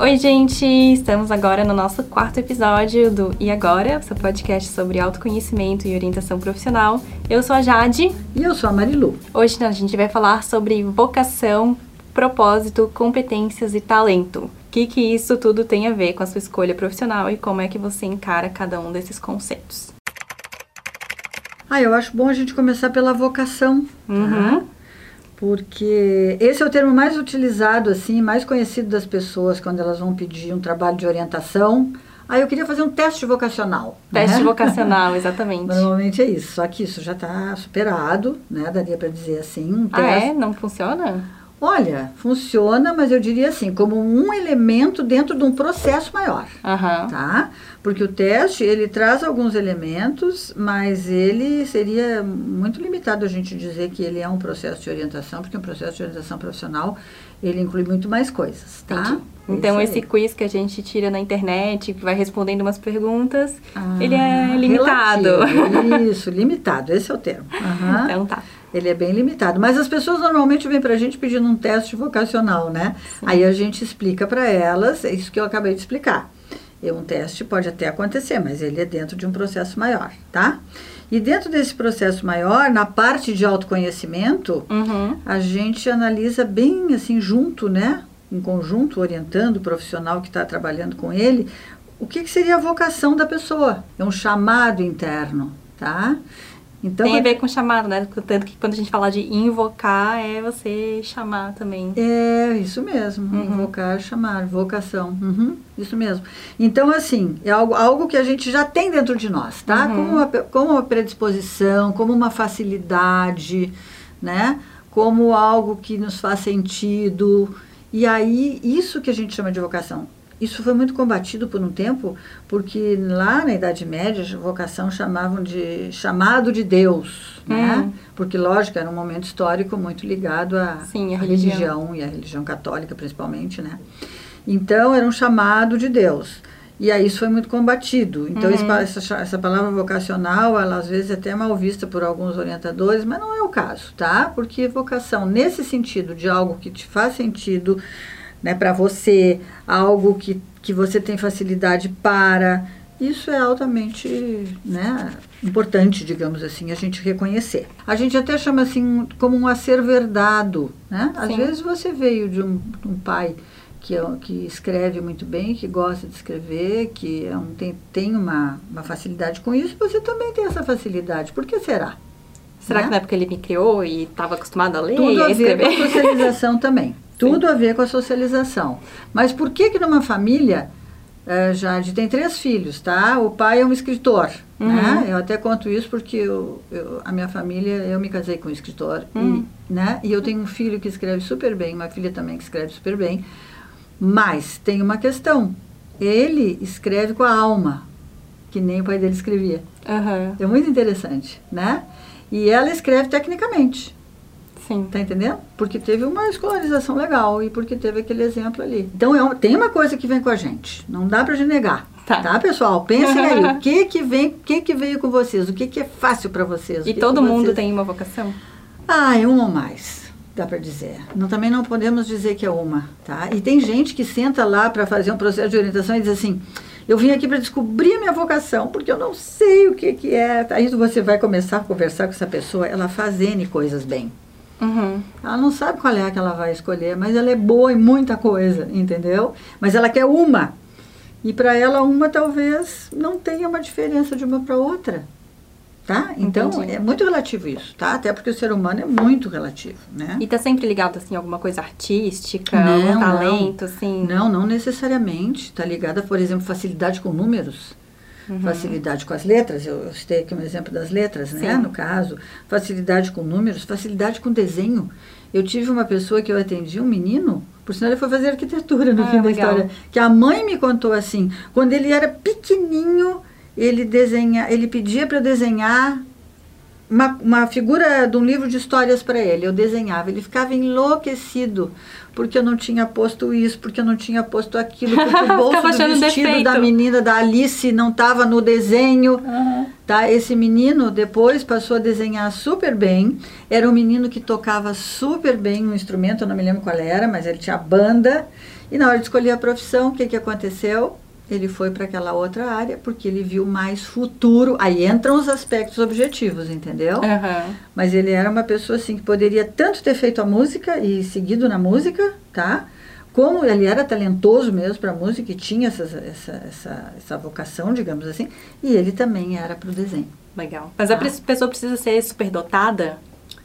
Oi, gente! Estamos agora no nosso quarto episódio do E Agora, seu podcast sobre autoconhecimento e orientação profissional. Eu sou a Jade. E eu sou a Marilu. Hoje a gente vai falar sobre vocação, propósito, competências e talento. O que, que isso tudo tem a ver com a sua escolha profissional e como é que você encara cada um desses conceitos. Ah, eu acho bom a gente começar pela vocação. Uhum. Tá? Porque esse é o termo mais utilizado, assim, mais conhecido das pessoas quando elas vão pedir um trabalho de orientação. Ah, eu queria fazer um teste vocacional. Teste né? vocacional, exatamente. Normalmente é isso, só que isso já está superado, né? Daria para dizer assim. Um ah, teste. é? Não funciona? Olha, funciona, mas eu diria assim, como um elemento dentro de um processo maior, Aham. tá? Porque o teste, ele traz alguns elementos, mas ele seria muito limitado a gente dizer que ele é um processo de orientação, porque um processo de orientação profissional, ele inclui muito mais coisas, tá? Entendi. Então, Isso esse quiz que a gente tira na internet, que vai respondendo umas perguntas, Ah, ele é limitado. relativo. Isso, limitado, esse é o termo. Aham. Então tá. Ele é bem limitado. Mas as pessoas normalmente vêm para a gente pedindo um teste vocacional, né? Aí a gente explica para elas, é isso que eu acabei de explicar. E um teste pode até acontecer, mas ele é dentro de um processo maior, tá? E dentro desse processo maior, na parte de autoconhecimento, Uhum. a gente analisa bem assim junto, né? Em conjunto, orientando o profissional que está trabalhando com ele, o que, que seria a vocação da pessoa. É um chamado interno, tá? Então, Tem a ver com chamado, né? Tanto que quando a gente fala de invocar, é você chamar também. É, isso mesmo. Uhum. Invocar, chamar, vocação. Uhum, isso mesmo. Então, assim, é algo, algo que a gente já tem dentro de nós, tá? Uhum. Como, uma, como uma predisposição, como uma facilidade, né? Como algo que nos faz sentido. E aí, isso que a gente chama de vocação. Isso foi muito combatido por um tempo, porque lá na Idade Média, vocação chamavam de chamado de Deus, né? Hum. Porque, lógico, era um momento histórico muito ligado à Sim, à religião. religião e a religião católica principalmente, né? Então era um chamado de Deus. E aí isso foi muito combatido. Então Uhum. essa, essa palavra vocacional, ela às vezes é até mal vista por alguns orientadores, mas não é o caso, tá? Porque vocação nesse sentido de algo que te faz sentido, né, para você, algo que, que você tem facilidade para, isso é altamente, né, importante, digamos assim, a gente reconhecer. A gente até chama assim como um a ser verdado, né? Às Sim. vezes você veio de um, um pai que, é- que escreve muito bem, que gosta de escrever, que é um, tem, tem uma, uma facilidade com isso, você também tem essa facilidade. Por que será? Será Né? que na época ele me criou e estava acostumado a ler Tudo e a a ver com a escrever? socialização também. Tudo a ver com a socialização. Mas por que que numa família, eh, Jade, tem três filhos, tá? O pai é um escritor, Uhum. né? Eu até conto isso porque eu, eu- a minha família, eu me casei com um escritor, Hum. e, né? E eu tenho um filho que escreve super bem, uma filha também que escreve super bem. Mas tem uma questão. Ele escreve com a alma, que nem o pai dele escrevia. Aham, É muito interessante, né? E ela escreve tecnicamente. Sim. Tá entendendo? Porque teve uma escolarização legal e porque teve aquele exemplo ali. Então é tem uma coisa que vem com a gente. Não dá pra gente negar. Tá. Tá, pessoal? Pensem aí. O que que vem, o que que veio com vocês? O que que é fácil pra vocês? E que todo que mundo vocês- tem uma vocação? Ah, é uma ou mais. Dá pra dizer. Não, também não podemos dizer que é uma, tá? E tem gente que senta lá pra fazer um processo de orientação e diz assim: eu vim aqui para descobrir a minha vocação, porque eu não sei o que que é. Aí você vai começar a conversar com essa pessoa, ela faz N coisas bem. Uhum. Ela não sabe qual é a que ela vai escolher, mas ela é boa em muita coisa, entendeu? Mas ela quer uma. E para ela, uma talvez não tenha uma diferença de uma para outra. Tá? Então, Entendi. é muito relativo isso, tá? Até porque o ser humano é muito relativo, né? E tá sempre ligado, assim, a alguma coisa artística, Não, algum não. talento, assim? Não, não necessariamente. Está ligada, por exemplo, facilidade com números, Uhum. facilidade com as letras. Eu, eu citei aqui um exemplo das letras, né? Sim. No caso, facilidade com números, facilidade com desenho. Eu tive uma pessoa que eu atendi, um menino, por sinal ele foi fazer arquitetura no Ah, fim da história, que a mãe me contou assim, quando ele era pequenininho, ele desenha, ele pedia para eu desenhar uma, uma figura de um livro de histórias para ele. Eu desenhava. Ele ficava enlouquecido porque eu não tinha posto isso, porque eu não tinha posto aquilo, porque o bolso do vestido defeito. da menina da Alice não estava no desenho. Uhum. Tá? Esse menino depois passou a desenhar super bem. Era um menino que tocava super bem um instrumento, eu não me lembro qual era, mas ele tinha banda. E na hora de escolher a profissão, o que, que aconteceu? Ele foi para aquela outra área porque ele viu mais futuro. Aí entram os aspectos objetivos, entendeu? Uhum. Mas ele era uma pessoa assim que poderia tanto ter feito a música e seguido na música, tá? Como ele era talentoso mesmo para música e tinha essa, essa, essa, essa vocação, digamos assim, e ele também era para o desenho. Legal. Mas tá? a pessoa precisa ser superdotada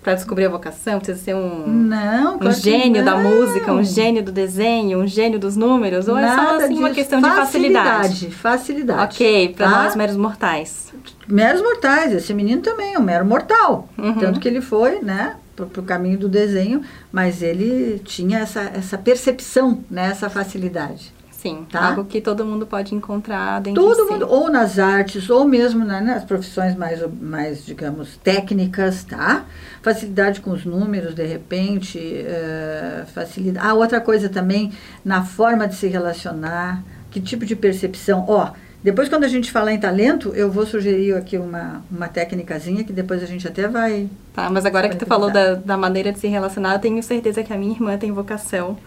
para descobrir a vocação? Precisa ser um, não, um gênio da música, um gênio do desenho, um gênio dos números? Ou Nada é só assim, uma questão facilidade, de facilidade? Facilidade. Ok, para tá? nós meros mortais. Meros mortais, esse menino também é um mero mortal. Uhum. Tanto que ele foi, né, para o caminho do desenho, mas ele tinha essa, essa percepção, né, essa facilidade. Sim, tá? algo que todo mundo pode encontrar dentro todo de si. mundo, ou nas artes, ou mesmo né, nas profissões mais, mais, digamos, técnicas, tá? Facilidade com os números, de repente, uh, facilidade. Ah, outra coisa também, na forma de se relacionar, que tipo de percepção. Ó, depois quando a gente falar em talento, eu vou sugerir aqui uma, uma técnicazinha que depois a gente até vai... Tá, mas agora que tu falou da, da maneira de se relacionar, eu tenho certeza que a minha irmã tem vocação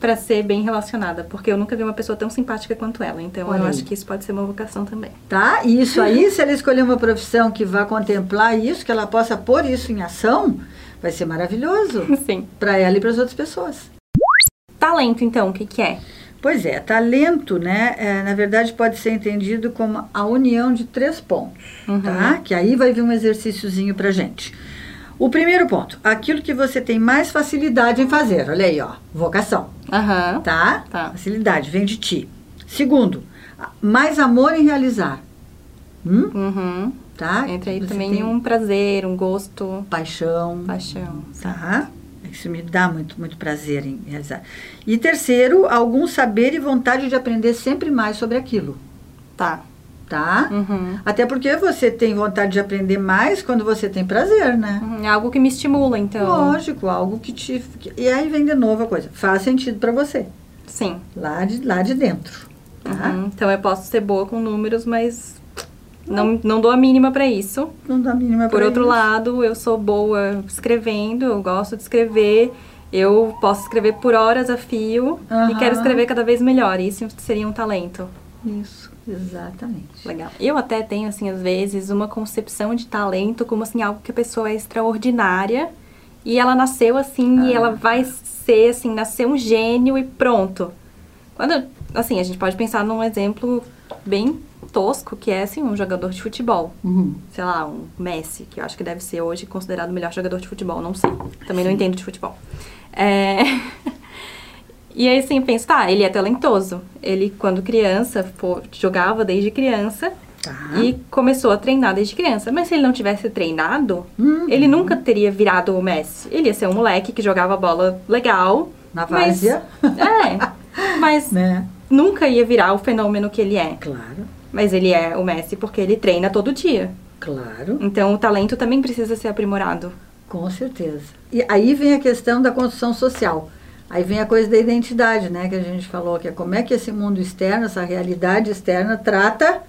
para ser bem relacionada, porque eu nunca vi uma pessoa tão simpática quanto ela. Então Olha eu aí. acho que isso pode ser uma vocação também. Tá? E isso aí, se ela escolher uma profissão que vá contemplar isso, que ela possa pôr isso em ação, vai ser maravilhoso. Sim. Para ela e para as outras pessoas. Talento, então, o que, que é? Pois é, talento, né, é, na verdade pode ser entendido como a união de três pontos, uhum. tá? Que aí vai vir um exercíciozinho pra gente. O primeiro ponto, aquilo que você tem mais facilidade em fazer. Olha aí, ó, vocação. Uhum. Tá? tá? Facilidade, vem de ti. Segundo, mais amor em realizar. Hum? Uhum. Tá? Entra aí você também um prazer, um gosto. Paixão. Paixão. Tá? Isso me dá muito, muito prazer em realizar. E terceiro, algum saber e vontade de aprender sempre mais sobre aquilo. Tá tá? Uhum. Até porque você tem vontade de aprender mais quando você tem prazer, né? Uhum. É algo que me estimula, então. Lógico, algo que te. E aí vem de novo a coisa. Faz sentido para você. Sim. Lá de, lá de dentro. Tá? Uhum. Então eu posso ser boa com números, mas não, não dou a mínima para isso. Não dou a mínima Por outro isso. lado, eu sou boa escrevendo, eu gosto de escrever. Eu posso escrever por horas a fio e quero escrever cada vez melhor. Isso seria um talento. Isso. Exatamente. Legal. Eu até tenho, assim, às vezes, uma concepção de talento como, assim, algo que a pessoa é extraordinária e ela nasceu assim ah. e ela vai ser, assim, nascer um gênio e pronto. Quando, assim, a gente pode pensar num exemplo bem tosco, que é, assim, um jogador de futebol. Uhum. Sei lá, um Messi, que eu acho que deve ser hoje considerado o melhor jogador de futebol, não sei. Também Sim. não entendo de futebol. É... E aí, assim, eu penso, tá, ele é talentoso. Ele, quando criança, pô, jogava desde criança. Tá. E começou a treinar desde criança. Mas se ele não tivesse treinado, uhum. ele nunca teria virado o Messi. Ele ia ser um moleque que jogava bola legal. Na várzea. É. Mas né? nunca ia virar o fenômeno que ele é. Claro. Mas ele é o Messi porque ele treina todo dia. Claro. Então o talento também precisa ser aprimorado. Com certeza. E aí vem a questão da construção social. Aí vem a coisa da identidade, né, que a gente falou, que é como é que esse mundo externo, essa realidade externa trata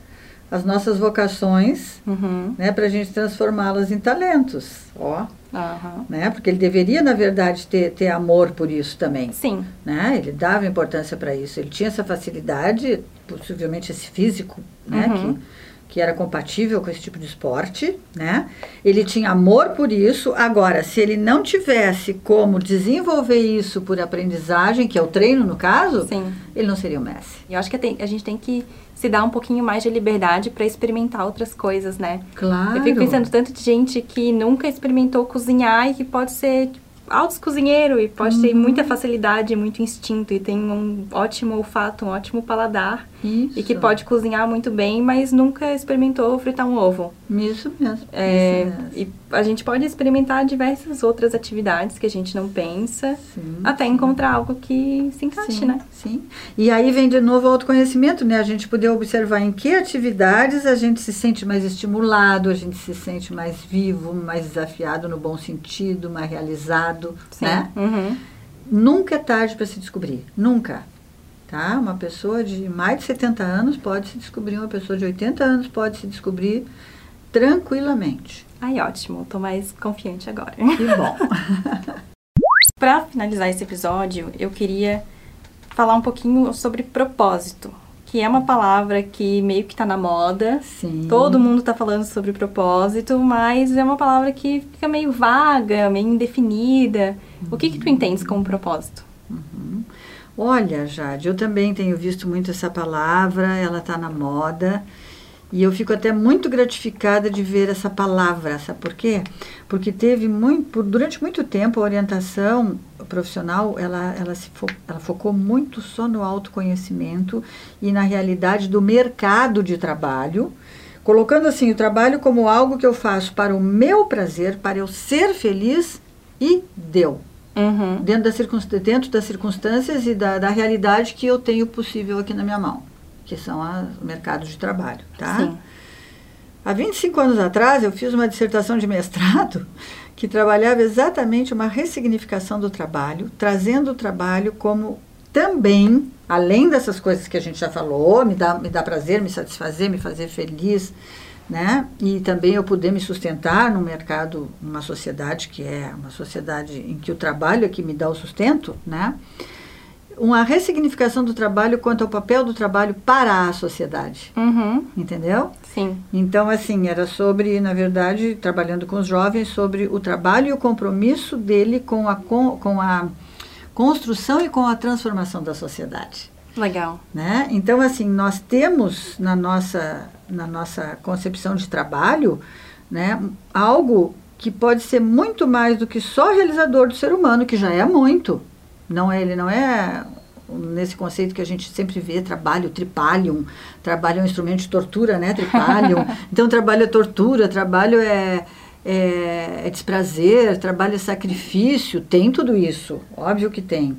as nossas vocações, uhum. né, para a gente transformá-las em talentos, ó, uhum. né, porque ele deveria na verdade ter, ter amor por isso também, sim, né, ele dava importância para isso, ele tinha essa facilidade, possivelmente esse físico, né, uhum. que que era compatível com esse tipo de esporte, né? Ele tinha amor por isso. Agora, se ele não tivesse como desenvolver isso por aprendizagem, que é o treino no caso, Sim. ele não seria o Messi. Eu acho que a gente tem que se dar um pouquinho mais de liberdade para experimentar outras coisas, né? Claro. Eu fico pensando tanto de gente que nunca experimentou cozinhar e que pode ser altos cozinheiro e pode uhum. ter muita facilidade, muito instinto e tem um ótimo olfato, um ótimo paladar Isso. e que pode cozinhar muito bem, mas nunca experimentou fritar um ovo. Isso mesmo. É, isso mesmo. e a gente pode experimentar diversas outras atividades que a gente não pensa, Sim, até sim. encontrar algo que se encaixe, Sim, né? sim. E aí vem de novo o autoconhecimento, né? A gente poder observar em que atividades a gente se sente mais estimulado, a gente se sente mais vivo, mais desafiado no bom sentido, mais realizado, né? Uhum. Nunca é tarde para se descobrir, nunca. Tá? Uma pessoa de mais de 70 anos pode se descobrir, uma pessoa de 80 anos pode se descobrir tranquilamente. Aí, ótimo. Tô mais confiante agora. Que bom. Pra finalizar esse episódio, eu queria falar um pouquinho sobre propósito, que é uma palavra que meio que tá na moda. Sim. Todo mundo tá falando sobre propósito, mas é uma palavra que fica meio vaga, meio indefinida. O que que tu entendes como propósito? Olha, Jade, eu também tenho visto muito essa palavra, ela está na moda. E eu fico até muito gratificada de ver essa palavra, sabe por quê? Porque teve muito, por- durante muito tempo a orientação profissional, ela, ela, se fo, ela focou muito só no autoconhecimento e na realidade do mercado de trabalho, colocando assim o trabalho como algo que eu faço para o meu prazer, para eu ser feliz e deu Uhum. dentro, da circun- dentro das circunstâncias e da, da realidade que eu tenho possível aqui na minha mão, que são os mercados de trabalho, tá? Sim. Há 25 anos atrás, eu fiz uma dissertação de mestrado que trabalhava exatamente uma ressignificação do trabalho, trazendo o trabalho como também, além dessas coisas que a gente já falou, me dá, me dá prazer, me satisfazer, me fazer feliz, né? E também eu poder me sustentar num mercado, numa sociedade que é uma sociedade em que o trabalho é que me dá o sustento, né? Uma ressignificação do trabalho quanto ao papel do trabalho para a sociedade, Uhum. entendeu? Sim. Então, assim, era sobre, na verdade, trabalhando com os jovens, sobre o trabalho e o compromisso dele com a, com, com a construção e com a transformação da sociedade. Legal. Né? Então, assim, nós temos na nossa, na nossa concepção de trabalho né, algo que pode ser muito mais do que só realizador do ser humano, que já é muito. Não é, ele não é nesse conceito que a gente sempre vê, trabalho, tripalium, trabalho é um instrumento de tortura, né, tripalium. então, trabalho é tortura, trabalho é, é, é desprazer, trabalho é sacrifício, tem tudo isso, óbvio que tem.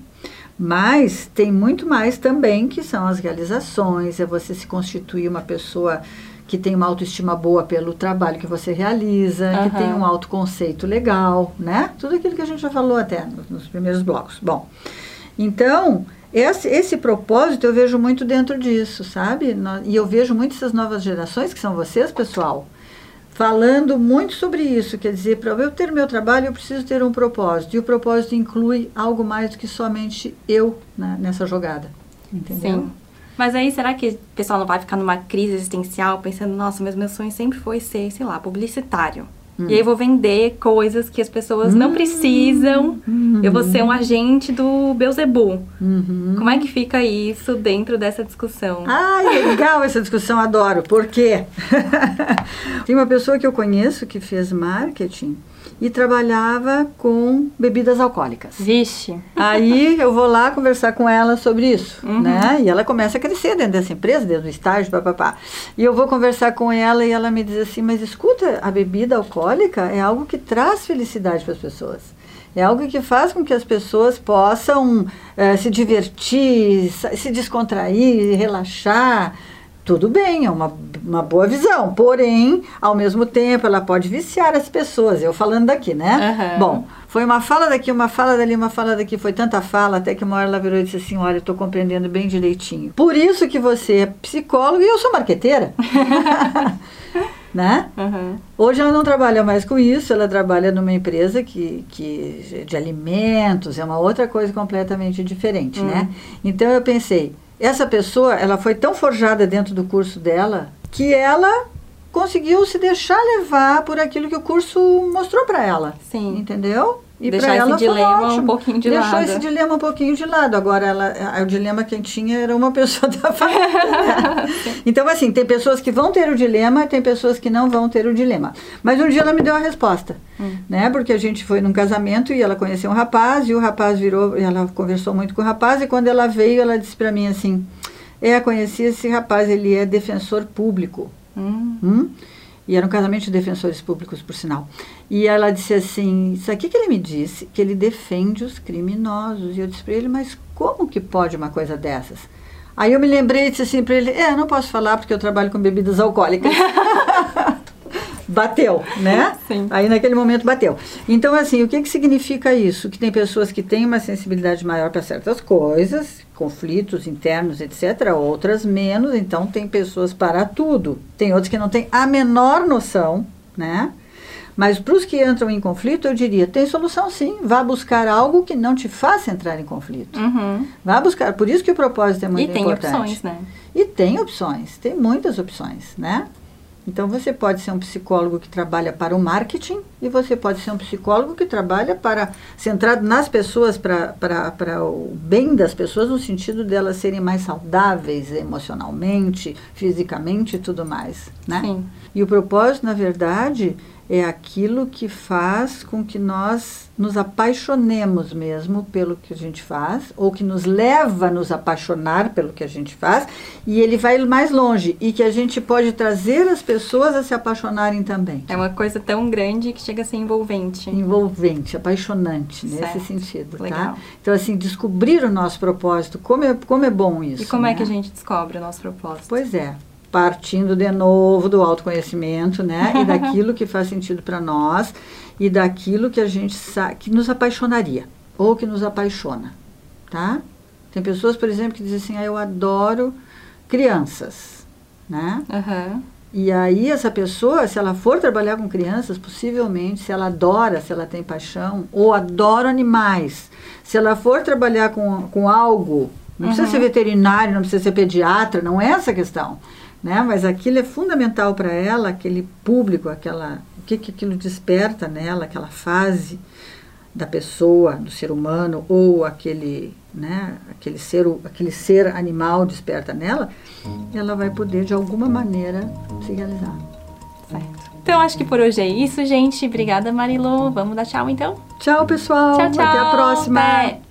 Mas tem muito mais também que são as realizações, é você se constituir uma pessoa que tem uma autoestima boa pelo trabalho que você realiza, que Aham. tem um autoconceito legal, né? Tudo aquilo que a gente já falou até nos, primeiros blocos. Bom, então, esse, esse propósito eu vejo muito dentro disso, sabe? E eu vejo muito essas novas gerações, que são vocês, pessoal, falando muito sobre isso. Quer dizer, para eu ter meu trabalho, eu preciso ter um propósito. E o propósito inclui algo mais do que somente eu né, nessa jogada. Entendeu? Sim. Mas aí, será que o pessoal não vai ficar numa crise existencial pensando, nossa, mas meu sonho sempre foi ser, sei lá, publicitário. E aí eu vou vender coisas que as pessoas não precisam. Eu vou ser um agente do Beuzebu. Uhum. Como é que fica isso dentro dessa discussão? Ai, legal essa discussão, adoro. Por quê? Tem uma pessoa que eu conheço que fez marketing e trabalhava com bebidas alcoólicas. Vixe. Aí eu vou lá conversar com ela sobre isso, Uhum. né? E ela começa a crescer dentro dessa empresa, dentro do estágio, papapá. E eu vou conversar com ela e ela me diz assim, mas escuta, a bebida alcoólica é algo que traz felicidade para as pessoas. É algo que faz com que as pessoas possam eh, se divertir, se descontrair, relaxar. Tudo bem, é uma, uma boa visão. Porém, ao mesmo tempo, ela pode viciar as pessoas. Eu falando daqui, né? Aham. Bom, foi uma fala daqui, uma fala dali, uma fala daqui, foi tanta fala, até que uma hora ela virou e disse assim, olha, eu estou compreendendo bem direitinho. Por isso que você é psicólogo e eu sou marqueteira. né? Uhum. Hoje ela não trabalha mais com isso, ela trabalha numa empresa que, que de alimentos, é uma outra coisa completamente diferente, né? Então eu pensei, essa pessoa, ela foi tão forjada dentro do curso dela que ela conseguiu se deixar levar por aquilo que o curso mostrou para ela. Sim. Entendeu? E Deixar esse ela foi dilema um ótimo. pouquinho de Deixou lado. esse dilema um pouquinho de lado. Agora, ela, o dilema quem tinha era uma pessoa da família. dela. então, assim, tem pessoas que vão ter o dilema, tem pessoas que não vão ter o dilema. Mas um dia ela me deu a resposta, Hum. né? Porque a gente foi num casamento e ela conheceu um rapaz e o rapaz virou, ela conversou muito com o rapaz e quando ela veio, ela disse para mim assim, É, conheci esse rapaz, ele é defensor público. Hum. Hum? E era um casamento de defensores públicos, por sinal. E ela disse assim: Isso aqui que ele me disse, que ele defende os criminosos. E eu disse para ele: Mas como que pode uma coisa dessas? Aí eu me lembrei e disse assim para ele: É, não posso falar porque eu trabalho com bebidas alcoólicas. bateu, né? Sim. Aí naquele momento bateu. Então, assim, o que, que significa isso? Que tem pessoas que têm uma sensibilidade maior para certas coisas, conflitos internos, etc., outras menos, então tem pessoas para tudo. Tem outros que não têm a menor noção, né? Mas para os que entram em conflito, eu diria, tem solução sim. Vá buscar algo que não te faça entrar em conflito. Uhum. Vá buscar. Por isso que o propósito é muito e tem importante. opções, né? E tem opções, tem muitas opções, né? Então você pode ser um psicólogo que trabalha para o marketing e você pode ser um psicólogo que trabalha para centrado nas pessoas, para, para, para o bem das pessoas, no sentido delas serem mais saudáveis emocionalmente, fisicamente e tudo mais, né? Sim. E o propósito, na verdade, é aquilo que faz com que nós nos apaixonemos mesmo pelo que a gente faz, ou que nos leva a nos apaixonar pelo que a gente faz, e ele vai mais longe, e que a gente pode trazer as pessoas a se apaixonarem também. É uma coisa tão grande que chega a ser envolvente. Envolvente, apaixonante, nesse Certo. sentido, tá? Legal. Então, assim, descobrir o nosso propósito, como é, como é bom isso. E como é né? que a gente descobre o nosso propósito? Pois é, partindo de novo do autoconhecimento, né? E daquilo que faz sentido para nós e daquilo que a gente sabe que nos apaixonaria ou que nos apaixona, tá? Tem pessoas, por exemplo, que dizem assim: ah, "Eu adoro crianças", né? Aham. E aí essa pessoa, se ela for trabalhar com crianças, possivelmente, se ela adora, se ela tem paixão, ou adora animais, se ela for trabalhar com, com algo, não precisa Uhum. ser veterinário, não precisa ser pediatra, não é essa a questão, né? Mas aquilo é fundamental para ela, aquele público, aquela, o que, que aquilo desperta nela, aquela fase da pessoa, do ser humano, ou aquele, né, aquele ser, aquele ser animal desperta nela, ela vai poder de alguma maneira se realizar. Certo. Então acho que por hoje é isso, gente. Obrigada, Marilu. Vamos dar tchau então? Tchau, pessoal. Tchau, tchau. Até a próxima. Até.